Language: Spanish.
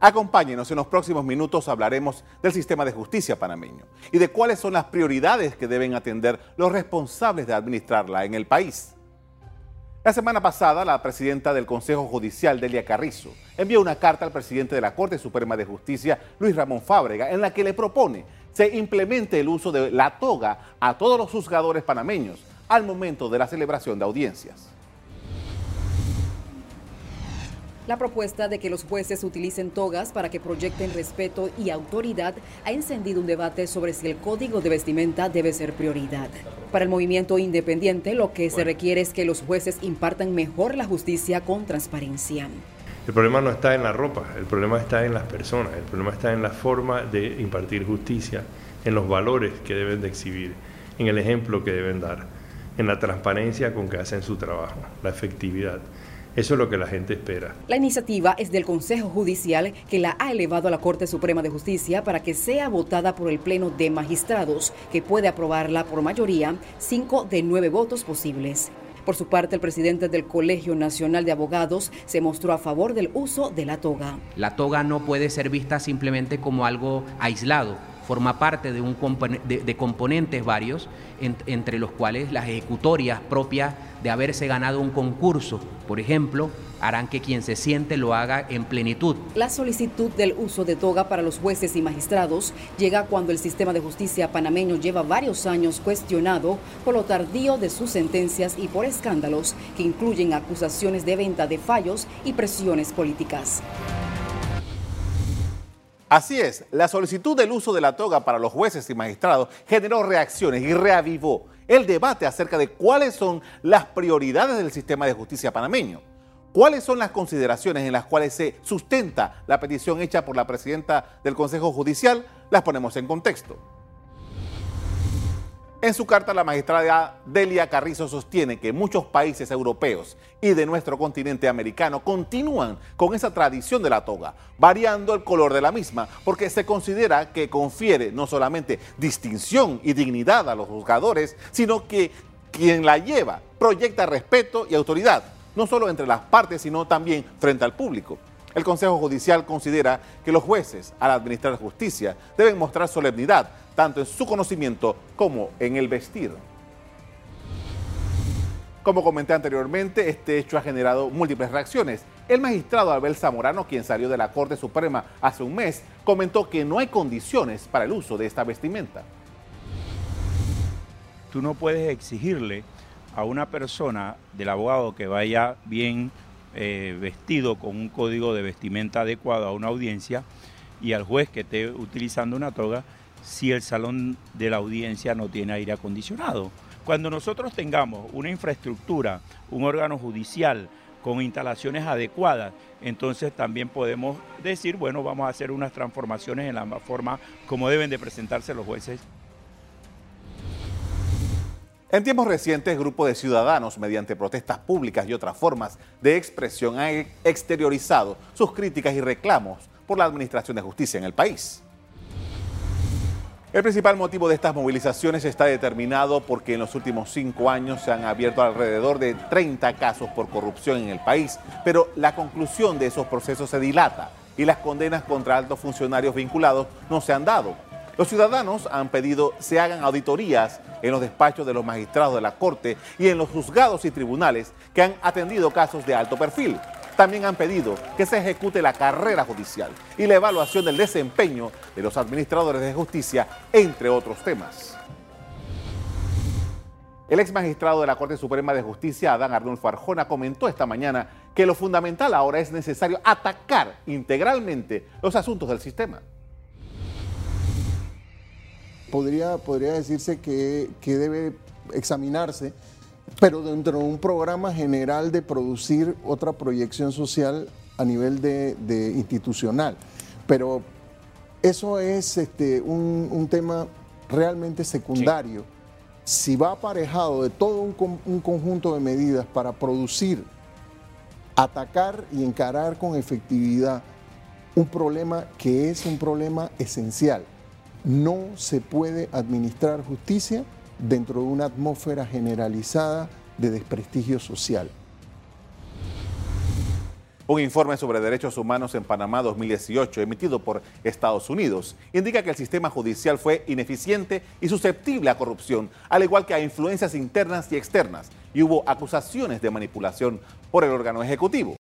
Acompáñenos, en los próximos minutos hablaremos del sistema de justicia panameño y de cuáles son las prioridades que deben atender los responsables de administrarla en el país. La semana pasada, la presidenta del Consejo Judicial, Delia Carrizo, envió una carta al presidente de la Corte Suprema de Justicia, Luis Ramón Fábrega, en la que le propone se implemente el uso de la toga a todos los juzgadores panameños al momento de la celebración de audiencias. La propuesta de que los jueces utilicen togas para que proyecten respeto y autoridad ha encendido un debate sobre si el código de vestimenta debe ser prioridad. Para el movimiento independiente, lo que se requiere es que los jueces impartan mejor la justicia con transparencia. El problema no está en la ropa, el problema está en las personas, el problema está en la forma de impartir justicia, en los valores que deben de exhibir, en el ejemplo que deben dar, en la transparencia con que hacen su trabajo, la efectividad. Eso es lo que la gente espera. La iniciativa es del Consejo Judicial que la ha elevado a la Corte Suprema de Justicia para que sea votada por el Pleno de Magistrados, que puede aprobarla por mayoría, cinco de nueve votos posibles. Por su parte, el presidente del Colegio Nacional de Abogados se mostró a favor del uso de la toga. La toga no puede ser vista simplemente como algo aislado, forma parte de, un de, componentes varios, entre los cuales las ejecutorias propias de haberse ganado un concurso, por ejemplo, harán que quien se siente lo haga en plenitud. La solicitud del uso de toga para los jueces y magistrados llega cuando el sistema de justicia panameño lleva varios años cuestionado por lo tardío de sus sentencias y por escándalos que incluyen acusaciones de venta de fallos y presiones políticas. Así es, la solicitud del uso de la toga para los jueces y magistrados generó reacciones y reavivó el debate acerca de cuáles son las prioridades del sistema de justicia panameño. ¿Cuáles son las consideraciones en las cuales se sustenta la petición hecha por la presidenta del Consejo Judicial? Las ponemos en contexto. En su carta, la magistrada Delia Carrizo sostiene que muchos países europeos y de nuestro continente americano continúan con esa tradición de la toga, variando el color de la misma, porque se considera que confiere no solamente distinción y dignidad a los juzgadores, sino que quien la lleva proyecta respeto y autoridad, no solo entre las partes, sino también frente al público. El Consejo Judicial considera que los jueces, al administrar justicia, deben mostrar solemnidad, tanto en su conocimiento como en el vestir. Como comenté anteriormente, este hecho ha generado múltiples reacciones. El magistrado Abel Zamorano, quien salió de la Corte Suprema hace un mes, comentó que no hay condiciones para el uso de esta vestimenta. Tú no puedes exigirle a una persona del abogado que vaya bien eh, vestido con un código de vestimenta adecuado a una audiencia y al juez que esté utilizando una toga si el salón de la audiencia no tiene aire acondicionado. Cuando nosotros tengamos una infraestructura, un órgano judicial con instalaciones adecuadas, entonces también podemos decir, bueno, vamos a hacer unas transformaciones en la forma como deben de presentarse los jueces. En tiempos recientes, grupos de ciudadanos, mediante protestas públicas y otras formas de expresión, han exteriorizado sus críticas y reclamos por la Administración de Justicia en el país. El principal motivo de estas movilizaciones está determinado porque en los últimos cinco años se han abierto alrededor de 30 casos por corrupción en el país, pero la conclusión de esos procesos se dilata y las condenas contra altos funcionarios vinculados no se han dado. Los ciudadanos han pedido se hagan auditorías en los despachos de los magistrados de la Corte y en los juzgados y tribunales que han atendido casos de alto perfil. También han pedido que se ejecute la carrera judicial y la evaluación del desempeño de los administradores de justicia, entre otros temas. El ex magistrado de la Corte Suprema de Justicia, Adán Arnulfo Arjona, comentó esta mañana que lo fundamental ahora es necesario atacar integralmente los asuntos del sistema podría, podría decirse que, debe examinarse, pero dentro de un programa general de producir otra proyección social a nivel de, institucional. Pero eso es este, un, tema realmente secundario. Si va aparejado de todo un, un conjunto de medidas para producir, atacar y encarar con efectividad un problema que es un problema esencial no se puede administrar justicia dentro de una atmósfera generalizada de desprestigio social. Un informe sobre derechos humanos en Panamá 2018, emitido por Estados Unidos, indica que el sistema judicial fue ineficiente y susceptible a corrupción, al igual que a influencias internas y externas, y hubo acusaciones de manipulación por el órgano ejecutivo.